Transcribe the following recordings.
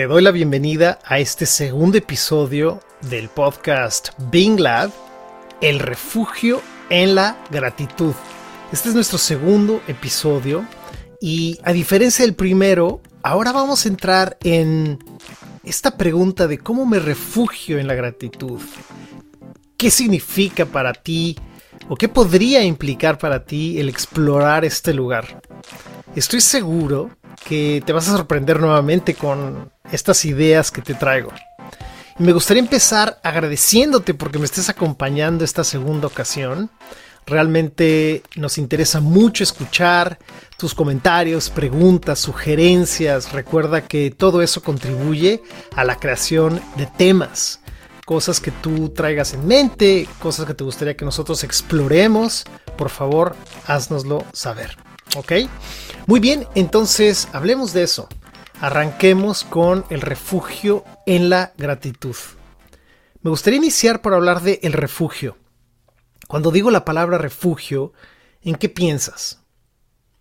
Te doy la bienvenida a este segundo episodio del podcast Bing Lab, El refugio en la gratitud. Este es nuestro segundo episodio y a diferencia del primero, ahora vamos a entrar en esta pregunta de cómo me refugio en la gratitud. ¿Qué significa para ti o qué podría implicar para ti el explorar este lugar? Estoy seguro que te vas a sorprender nuevamente con estas ideas que te traigo. Y me gustaría empezar agradeciéndote porque me estés acompañando esta segunda ocasión. Realmente nos interesa mucho escuchar tus comentarios, preguntas, sugerencias. Recuerda que todo eso contribuye a la creación de temas. Cosas que tú traigas en mente, cosas que te gustaría que nosotros exploremos. Por favor, haznoslo saber. ¿Ok? Muy bien, entonces hablemos de eso. Arranquemos con el refugio en la gratitud. Me gustaría iniciar por hablar de el refugio. Cuando digo la palabra refugio, ¿en qué piensas?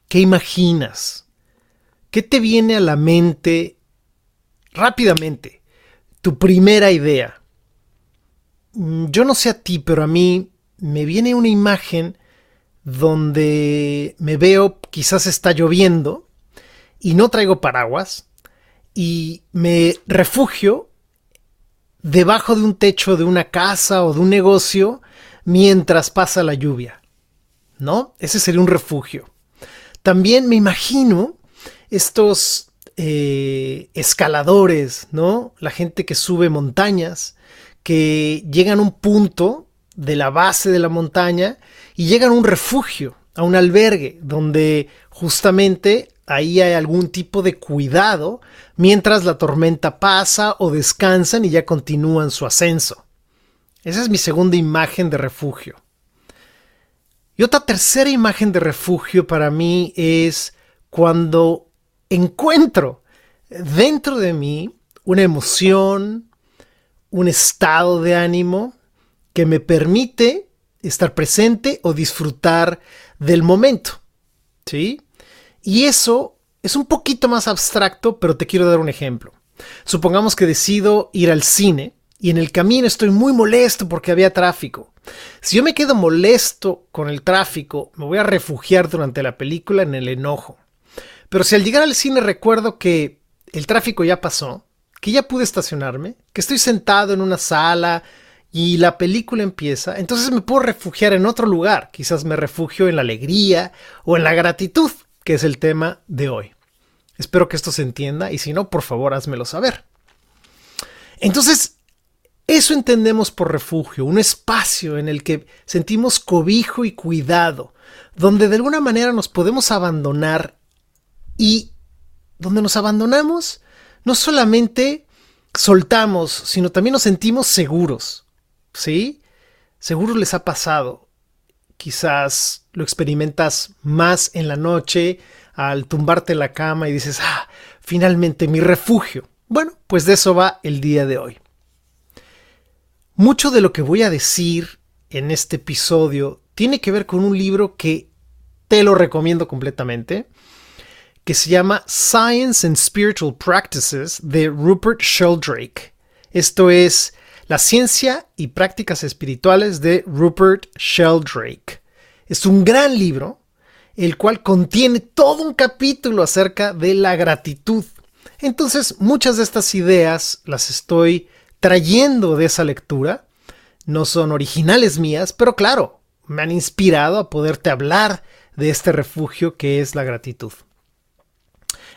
¿Qué imaginas? ¿Qué te viene a la mente rápidamente? Tu primera idea. Mm, yo no sé a ti, pero a mí me viene una imagen donde me veo quizás está lloviendo y no traigo paraguas y me refugio debajo de un techo de una casa o de un negocio mientras pasa la lluvia. ¿No? Ese sería un refugio. También me imagino estos eh, escaladores, ¿no? La gente que sube montañas, que llegan a un punto de la base de la montaña y llegan a un refugio, a un albergue, donde justamente ahí hay algún tipo de cuidado mientras la tormenta pasa o descansan y ya continúan su ascenso. Esa es mi segunda imagen de refugio. Y otra tercera imagen de refugio para mí es cuando encuentro dentro de mí una emoción, un estado de ánimo que me permite estar presente o disfrutar del momento. ¿Sí? Y eso es un poquito más abstracto, pero te quiero dar un ejemplo. Supongamos que decido ir al cine y en el camino estoy muy molesto porque había tráfico. Si yo me quedo molesto con el tráfico, me voy a refugiar durante la película en el enojo. Pero si al llegar al cine recuerdo que el tráfico ya pasó, que ya pude estacionarme, que estoy sentado en una sala y la película empieza, entonces me puedo refugiar en otro lugar. Quizás me refugio en la alegría o en la gratitud, que es el tema de hoy. Espero que esto se entienda y si no, por favor, házmelo saber. Entonces, eso entendemos por refugio, un espacio en el que sentimos cobijo y cuidado, donde de alguna manera nos podemos abandonar y donde nos abandonamos, no solamente soltamos, sino también nos sentimos seguros. ¿Sí? Seguro les ha pasado. Quizás lo experimentas más en la noche al tumbarte en la cama y dices, ah, finalmente mi refugio. Bueno, pues de eso va el día de hoy. Mucho de lo que voy a decir en este episodio tiene que ver con un libro que te lo recomiendo completamente, que se llama Science and Spiritual Practices de Rupert Sheldrake. Esto es la ciencia y prácticas espirituales de Rupert Sheldrake. Es un gran libro, el cual contiene todo un capítulo acerca de la gratitud. Entonces, muchas de estas ideas las estoy trayendo de esa lectura. No son originales mías, pero claro, me han inspirado a poderte hablar de este refugio que es la gratitud.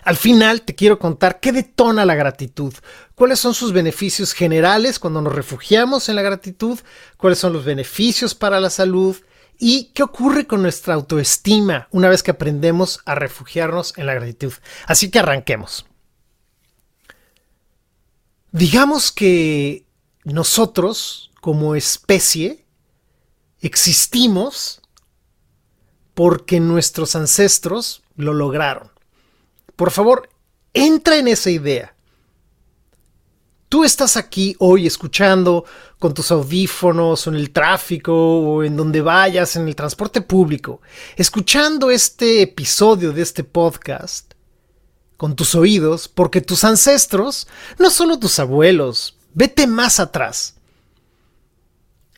Al final te quiero contar qué detona la gratitud, cuáles son sus beneficios generales cuando nos refugiamos en la gratitud, cuáles son los beneficios para la salud y qué ocurre con nuestra autoestima una vez que aprendemos a refugiarnos en la gratitud. Así que arranquemos. Digamos que nosotros, como especie, existimos porque nuestros ancestros lo lograron. Por favor, entra en esa idea. Tú estás aquí hoy escuchando con tus audífonos o en el tráfico o en donde vayas, en el transporte público, escuchando este episodio de este podcast con tus oídos, porque tus ancestros, no solo tus abuelos, vete más atrás.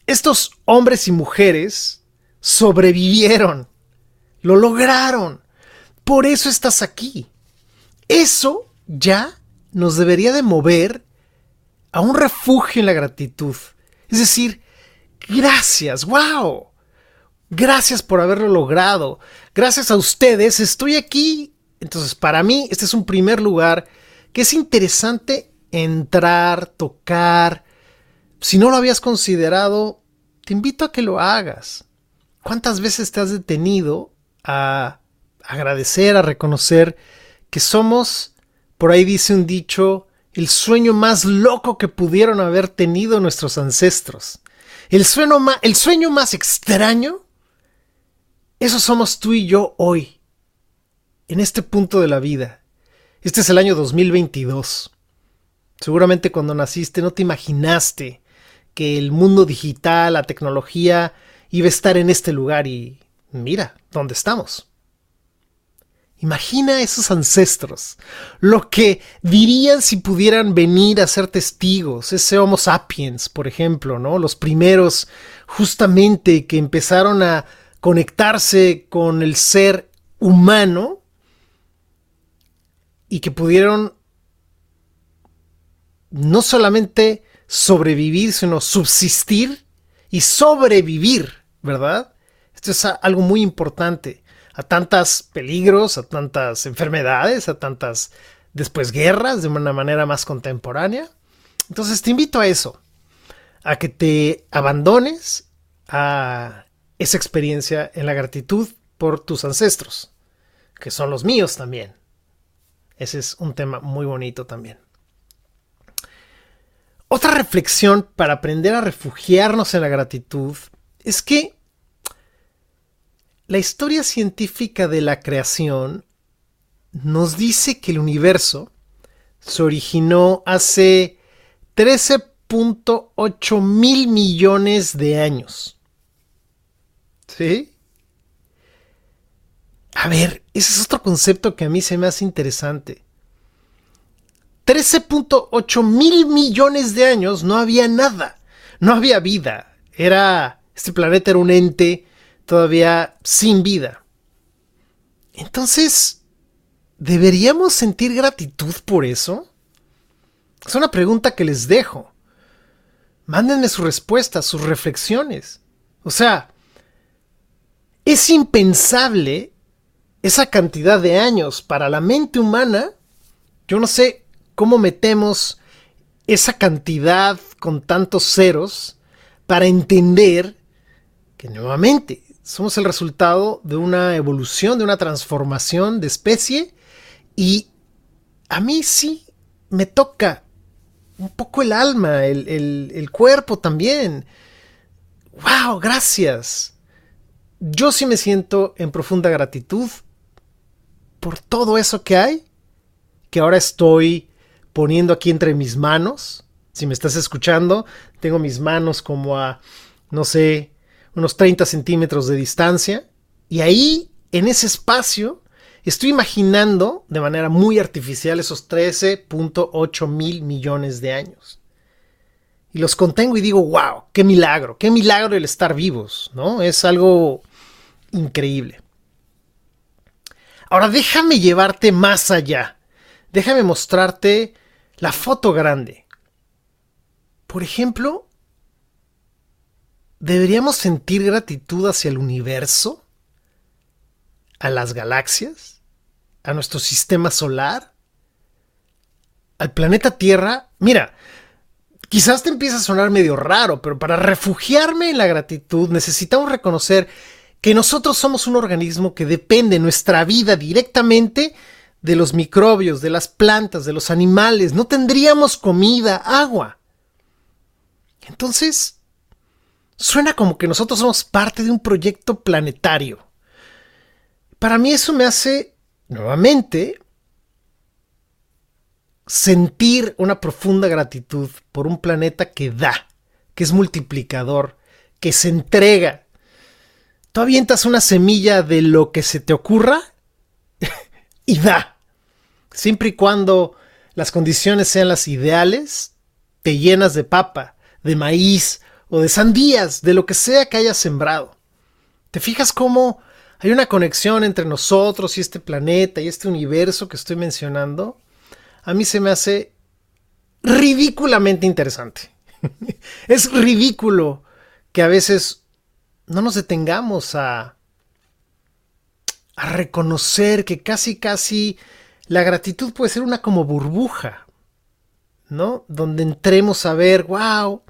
Estos hombres y mujeres sobrevivieron, lo lograron. Por eso estás aquí. Eso ya nos debería de mover a un refugio en la gratitud. Es decir, gracias, wow. Gracias por haberlo logrado. Gracias a ustedes estoy aquí. Entonces, para mí, este es un primer lugar que es interesante entrar, tocar. Si no lo habías considerado, te invito a que lo hagas. ¿Cuántas veces te has detenido a agradecer, a reconocer que somos, por ahí dice un dicho, el sueño más loco que pudieron haber tenido nuestros ancestros? El sueño, más, el sueño más extraño, eso somos tú y yo hoy, en este punto de la vida. Este es el año 2022. Seguramente cuando naciste no te imaginaste que el mundo digital, la tecnología, iba a estar en este lugar y mira dónde estamos. Imagina esos ancestros, lo que dirían si pudieran venir a ser testigos, ese Homo sapiens, por ejemplo, ¿no? Los primeros justamente que empezaron a conectarse con el ser humano y que pudieron no solamente sobrevivir, sino subsistir y sobrevivir, ¿verdad? Esto es algo muy importante. A tantos peligros, a tantas enfermedades, a tantas después guerras de una manera más contemporánea. Entonces te invito a eso, a que te abandones a esa experiencia en la gratitud por tus ancestros, que son los míos también. Ese es un tema muy bonito también. Otra reflexión para aprender a refugiarnos en la gratitud es que la historia científica de la creación nos dice que el universo se originó hace 13.8 mil millones de años. ¿Sí? A ver, ese es otro concepto que a mí se me hace interesante. 13.8 mil millones de años no había nada, no había vida. Era, este planeta era un ente todavía sin vida. Entonces, ¿deberíamos sentir gratitud por eso? Es una pregunta que les dejo. Mándenme su respuesta, sus reflexiones. O sea, es impensable esa cantidad de años para la mente humana. Yo no sé cómo metemos esa cantidad con tantos ceros para entender que nuevamente somos el resultado de una evolución, de una transformación de especie y a mí sí me toca un poco el alma, el, el cuerpo también. ¡Wow! Gracias. Yo sí me siento en profunda gratitud por todo eso que hay, que ahora estoy poniendo aquí entre mis manos. Si me estás escuchando, tengo mis manos como a, no sé, unos 30 centímetros de distancia. Y ahí, en ese espacio, estoy imaginando de manera muy artificial esos 13.8 mil millones de años. Y los contengo y digo, wow, qué milagro, qué milagro el estar vivos, ¿no? Es algo increíble. Ahora déjame llevarte más allá. Déjame mostrarte la foto grande. Por ejemplo, ¿deberíamos sentir gratitud hacia el universo? ¿A las galaxias? ¿A nuestro sistema solar? ¿Al planeta Tierra? Mira, quizás te empieza a sonar medio raro, pero para refugiarme en la gratitud necesitamos reconocer que nosotros somos un organismo que depende nuestra vida directamente de los microbios, de las plantas, de los animales, no tendríamos comida, agua. Entonces, suena como que nosotros somos parte de un proyecto planetario. Para mí eso me hace, nuevamente, sentir una profunda gratitud por un planeta que da, que es multiplicador, que se entrega. Tú avientas una semilla de lo que se te ocurra y da. Siempre y cuando las condiciones sean las ideales, te llenas de papa, de maíz o de sandías, de lo que sea que hayas sembrado. ¿Te fijas cómo hay una conexión entre nosotros y este planeta y este universo que estoy mencionando? A mí se me hace ridículamente interesante. es ridículo que a veces no nos detengamos a, a reconocer que casi, casi la gratitud puede ser una como burbuja, ¿no? Donde entremos a ver, wow,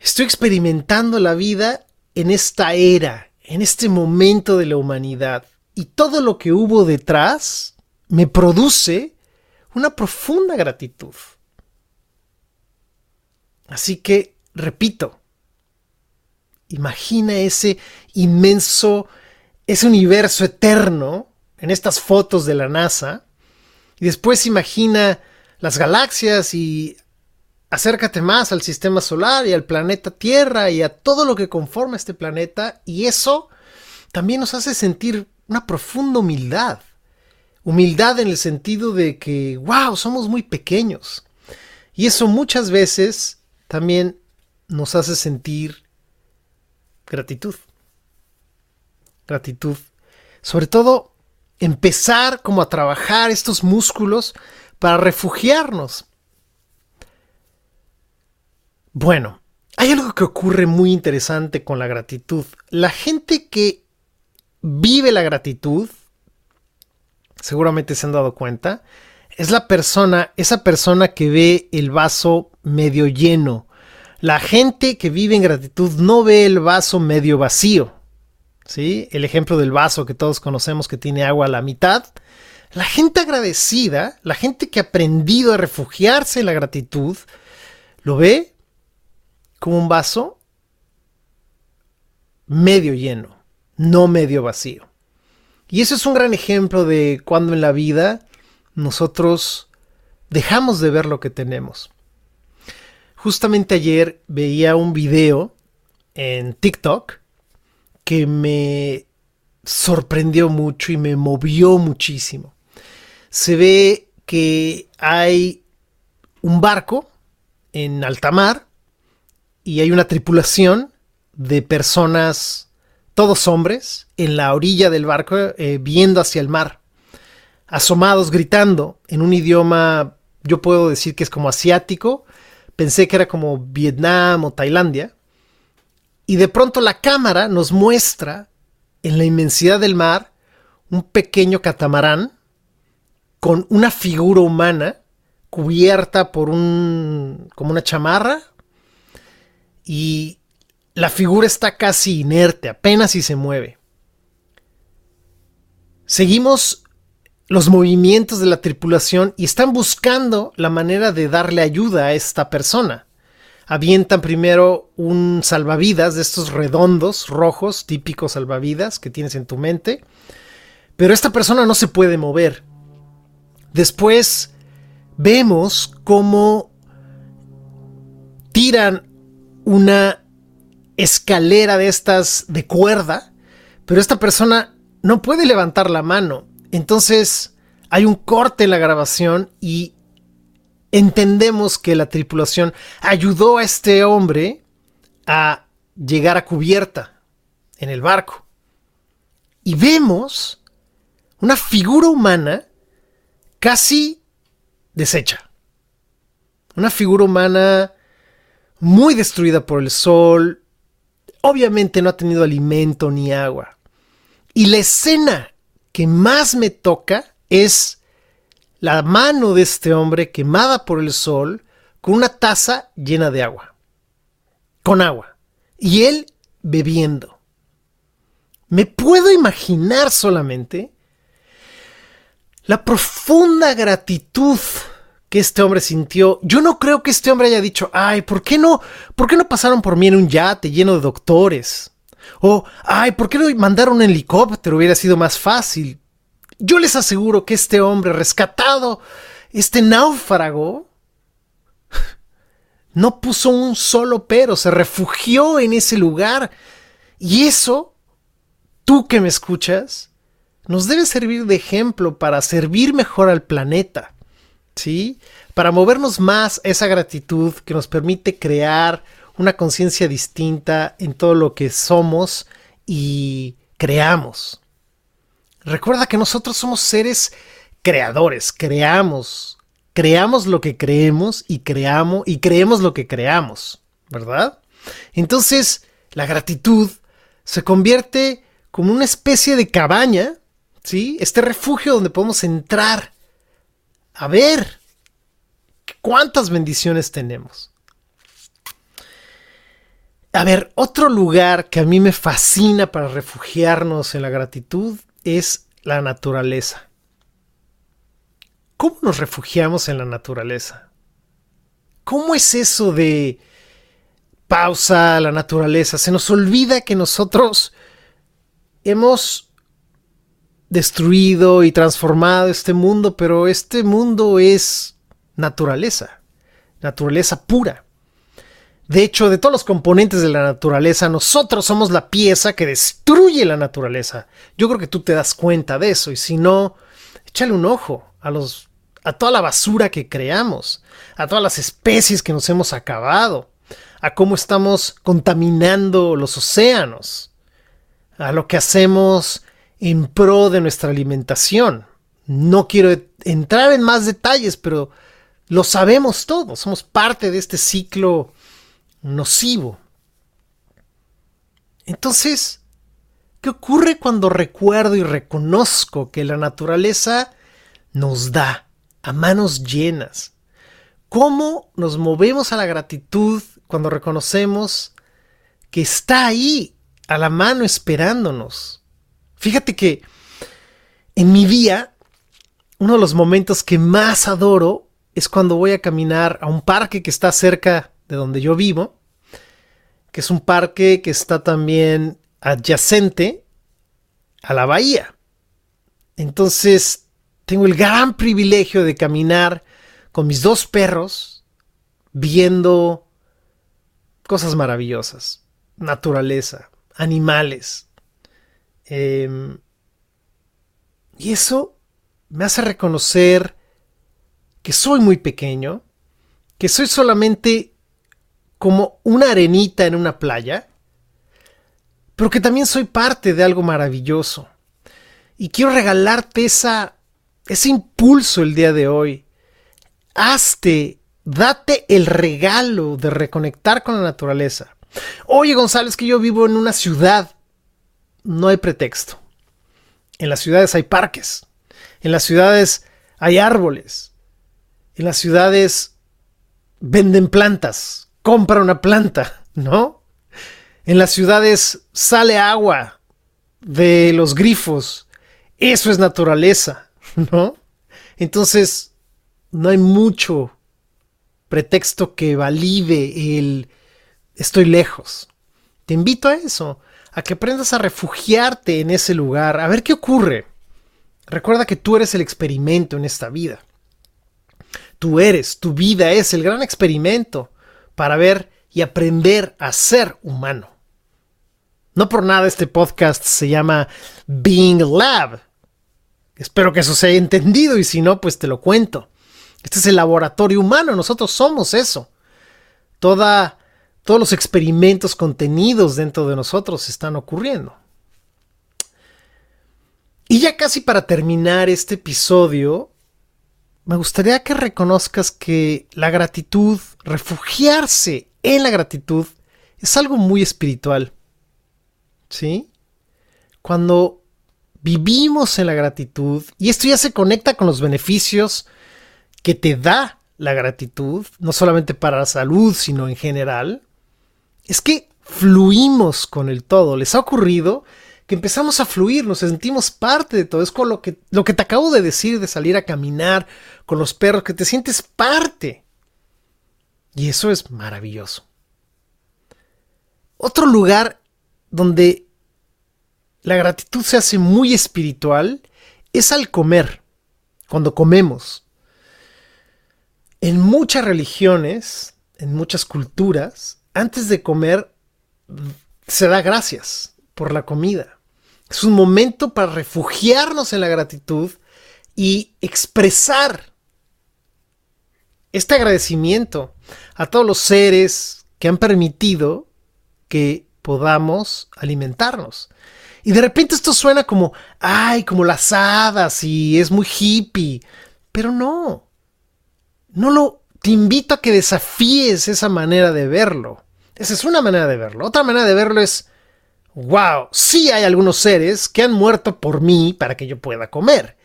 estoy experimentando la vida en esta era, en este momento de la humanidad. Y todo lo que hubo detrás me produce una profunda gratitud. Así que, repito, imagina ese inmenso, ese universo eterno en estas fotos de la NASA. Y después imagina las galaxias y acércate más al sistema solar y al planeta Tierra y a todo lo que conforma este planeta. Y eso también nos hace sentir una profunda humildad. Humildad en el sentido de que, wow, somos muy pequeños. Y eso muchas veces también nos hace sentir gratitud. Gratitud. Sobre todo, empezar como a trabajar estos músculos para refugiarnos. Bueno, hay algo que ocurre muy interesante con la gratitud. La gente que vive la gratitud, seguramente se han dado cuenta, es la persona, esa persona que ve el vaso medio lleno. La gente que vive en gratitud no ve el vaso medio vacío. ¿Sí? El ejemplo del vaso que todos conocemos que tiene agua a la mitad. La gente agradecida, la gente que ha aprendido a refugiarse en la gratitud, lo ve como un vaso medio lleno, no medio vacío. Y eso es un gran ejemplo de cuando en la vida nosotros dejamos de ver lo que tenemos. Justamente ayer veía un video en TikTok que me sorprendió mucho y me movió muchísimo. Se ve que hay un barco en alta mar y hay una tripulación de personas, todos hombres, en la orilla del barco eh, viendo hacia el mar asomados gritando en un idioma, yo puedo decir que es como asiático, pensé que era como Vietnam o Tailandia, y de pronto la cámara nos muestra en la inmensidad del mar un pequeño catamarán con una figura humana cubierta por un como una chamarra y la figura está casi inerte, apenas si se mueve. Seguimos los movimientos de la tripulación y están buscando la manera de darle ayuda a esta persona. Avientan primero un salvavidas de estos redondos rojos, típicos salvavidas que tienes en tu mente, pero esta persona no se puede mover. Después vemos cómo tiran una escalera de estas de cuerda, pero esta persona no puede levantar la mano entonces hay un corte en la grabación y entendemos que la tripulación ayudó a este hombre a llegar a cubierta en el barco. Y vemos una figura humana casi deshecha. Una figura humana muy destruida por el sol. Obviamente no ha tenido alimento ni agua. Y la escena que más me toca es la mano de este hombre quemada por el sol con una taza llena de agua. Con agua. Y él bebiendo. Me puedo imaginar solamente la profunda gratitud que este hombre sintió. Yo no creo que este hombre haya dicho, ay, ¿por qué no, por qué no pasaron por mí en un yate lleno de doctores? O, ay, ¿por qué no mandaron un helicóptero? Hubiera sido más fácil. Yo les aseguro que este hombre rescatado, este náufrago, no puso un solo pero, se refugió en ese lugar. Y eso, tú que me escuchas, nos debe servir de ejemplo para servir mejor al planeta, ¿sí? Para movernos más esa gratitud que nos permite crear una conciencia distinta en todo lo que somos y creamos. Recuerda que nosotros somos seres creadores, creamos, creamos lo que creemos y creamos y creemos lo que creamos, ¿verdad? Entonces, la gratitud se convierte como una especie de cabaña, ¿sí? Este refugio donde podemos entrar a ver cuántas bendiciones tenemos. A ver, otro lugar que a mí me fascina para refugiarnos en la gratitud es la naturaleza. ¿Cómo nos refugiamos en la naturaleza? ¿Cómo es eso de pausa la naturaleza? Se nos olvida que nosotros hemos destruido y transformado este mundo, pero este mundo es naturaleza, naturaleza pura. De hecho, de todos los componentes de la naturaleza, nosotros somos la pieza que destruye la naturaleza. Yo creo que tú te das cuenta de eso y si no, échale un ojo a los a toda la basura que creamos, a todas las especies que nos hemos acabado, a cómo estamos contaminando los océanos, a lo que hacemos en pro de nuestra alimentación. No quiero entrar en más detalles, pero lo sabemos todos, somos parte de este ciclo nocivo. Entonces, ¿qué ocurre cuando recuerdo y reconozco que la naturaleza nos da a manos llenas? ¿Cómo nos movemos a la gratitud cuando reconocemos que está ahí, a la mano, esperándonos? Fíjate que en mi día, uno de los momentos que más adoro es cuando voy a caminar a un parque que está cerca de donde yo vivo, que es un parque que está también adyacente a la bahía. Entonces, tengo el gran privilegio de caminar con mis dos perros viendo cosas maravillosas, naturaleza, animales. Em, y eso me hace reconocer que soy muy pequeño, que soy solamente como una arenita en una playa, pero que también soy parte de algo maravilloso. Y quiero regalarte esa, ese impulso el día de hoy. Hazte, date el regalo de reconectar con la naturaleza. Oye, González, que yo vivo en una ciudad. No hay pretexto. En las ciudades hay parques. En las ciudades hay árboles en las ciudades venden plantas, compra una planta, ¿no? En las ciudades sale agua de los grifos, eso es naturaleza, ¿no? Entonces, no hay mucho pretexto que valide el estoy lejos. Te invito a eso, a que aprendas a refugiarte en ese lugar, a ver qué ocurre. Recuerda que tú eres el experimento en esta vida. Tú eres, tu vida es el gran experimento para ver y aprender a ser humano. No por nada este podcast se llama Being Lab. Espero que eso se haya entendido y si no, pues te lo cuento. Este es el laboratorio humano, nosotros somos eso. Toda, todos los experimentos contenidos dentro de nosotros están ocurriendo. Y ya casi para terminar este episodio, me gustaría que reconozcas que la gratitud, refugiarse en la gratitud, es algo muy espiritual. ¿Sí? Cuando vivimos en la gratitud, y esto ya se conecta con los beneficios que te da la gratitud, no solamente para la salud, sino en general, es que fluimos con el todo. ¿Les ha ocurrido que empezamos a fluir, nos sentimos parte de todo. Es con lo que, lo que te acabo de decir de salir a caminar con los perros, que te sientes parte. Y eso es maravilloso. Otro lugar donde la gratitud se hace muy espiritual es al comer, cuando comemos. En muchas religiones, en muchas culturas, antes de comer se da gracias por la comida. Es un momento para refugiarnos en la gratitud y expresar este agradecimiento a todos los seres que han permitido que podamos alimentarnos. Y de repente esto suena como, ay, como las hadas y es muy hippie. Pero no. No lo. Te invito a que desafíes esa manera de verlo. Esa es una manera de verlo. Otra manera de verlo es, wow, sí hay algunos seres que han muerto por mí para que yo pueda comer.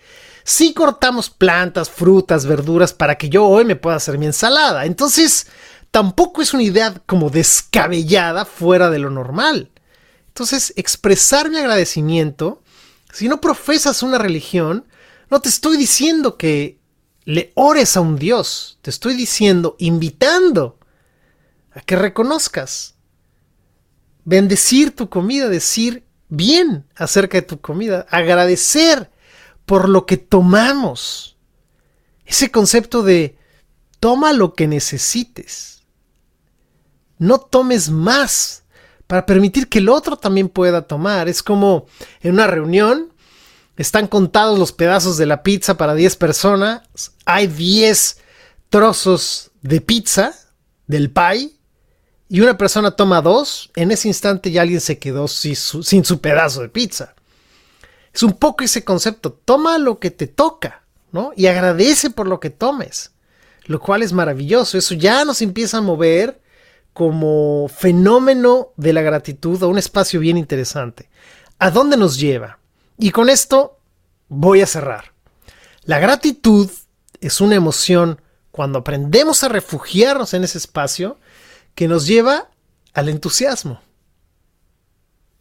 Sí cortamos plantas, frutas, verduras para que yo hoy me pueda hacer mi ensalada. Entonces, tampoco es una idea como descabellada fuera de lo normal. Entonces, expresar mi agradecimiento, si no profesas una religión, no te estoy diciendo que le ores a un Dios, te estoy diciendo, invitando a que reconozcas, bendecir tu comida, decir bien acerca de tu comida, agradecer por lo que tomamos. Ese concepto de toma lo que necesites. No tomes más para permitir que el otro también pueda tomar. Es como en una reunión, están contados los pedazos de la pizza para 10 personas, hay 10 trozos de pizza, del pie, y una persona toma dos, en ese instante ya alguien se quedó sin su, sin su pedazo de pizza. Es un poco ese concepto, toma lo que te toca, ¿no? Y agradece por lo que tomes, lo cual es maravilloso, eso ya nos empieza a mover como fenómeno de la gratitud a un espacio bien interesante. ¿A dónde nos lleva? Y con esto voy a cerrar. La gratitud es una emoción cuando aprendemos a refugiarnos en ese espacio que nos lleva al entusiasmo.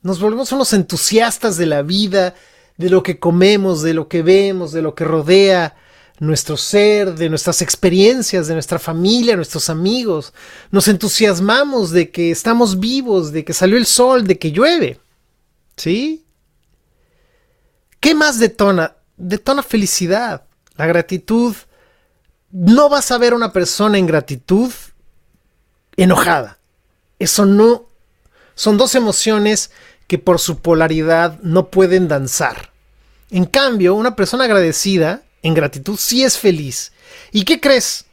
Nos volvemos unos entusiastas de la vida, de lo que comemos, de lo que vemos, de lo que rodea nuestro ser, de nuestras experiencias, de nuestra familia, nuestros amigos. Nos entusiasmamos de que estamos vivos, de que salió el sol, de que llueve. ¿Sí? ¿Qué más detona? Detona felicidad, la gratitud. No vas a ver a una persona en gratitud enojada. Eso no. Son dos emociones que por su polaridad no pueden danzar. En cambio, una persona agradecida en gratitud sí es feliz. ¿Y qué crees?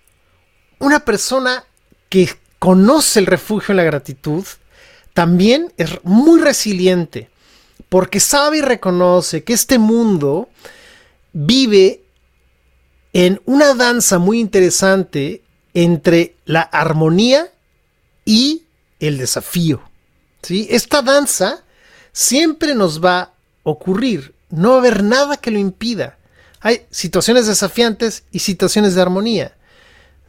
Una persona que conoce el refugio en la gratitud también es muy resiliente porque sabe y reconoce que este mundo vive en una danza muy interesante entre la armonía y el desafío. ¿sí? Esta danza siempre nos va a ocurrir, no va a haber nada que lo impida. Hay situaciones desafiantes y situaciones de armonía.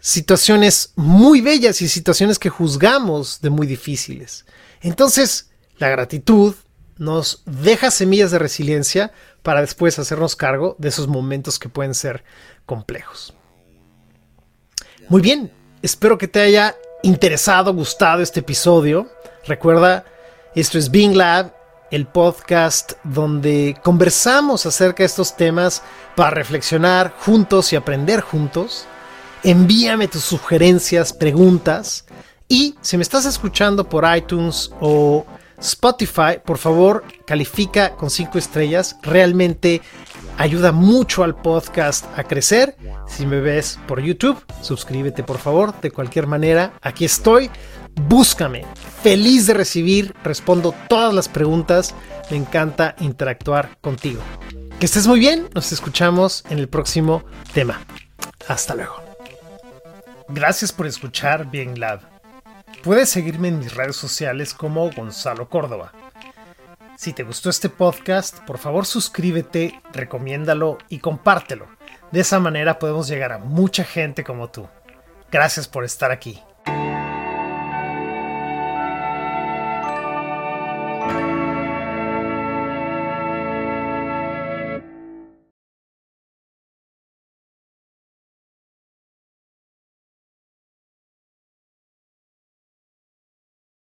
Situaciones muy bellas y situaciones que juzgamos de muy difíciles. Entonces, la gratitud nos deja semillas de resiliencia para después hacernos cargo de esos momentos que pueden ser complejos. Muy bien, espero que te haya interesado, gustado este episodio. Recuerda, esto es Bing Lab el podcast donde conversamos acerca de estos temas para reflexionar juntos y aprender juntos. Envíame tus sugerencias, preguntas y si me estás escuchando por iTunes o Spotify, por favor califica con 5 estrellas. Realmente ayuda mucho al podcast a crecer. Si me ves por YouTube, suscríbete por favor. De cualquier manera, aquí estoy búscame. Feliz de recibir, respondo todas las preguntas. Me encanta interactuar contigo. Que estés muy bien, nos escuchamos en el próximo tema. Hasta luego. Gracias por escuchar Bien Lab. Puedes seguirme en mis redes sociales como Gonzalo Córdoba. Si te gustó este podcast, por favor suscríbete, recomiéndalo y compártelo. De esa manera podemos llegar a mucha gente como tú. Gracias por estar aquí.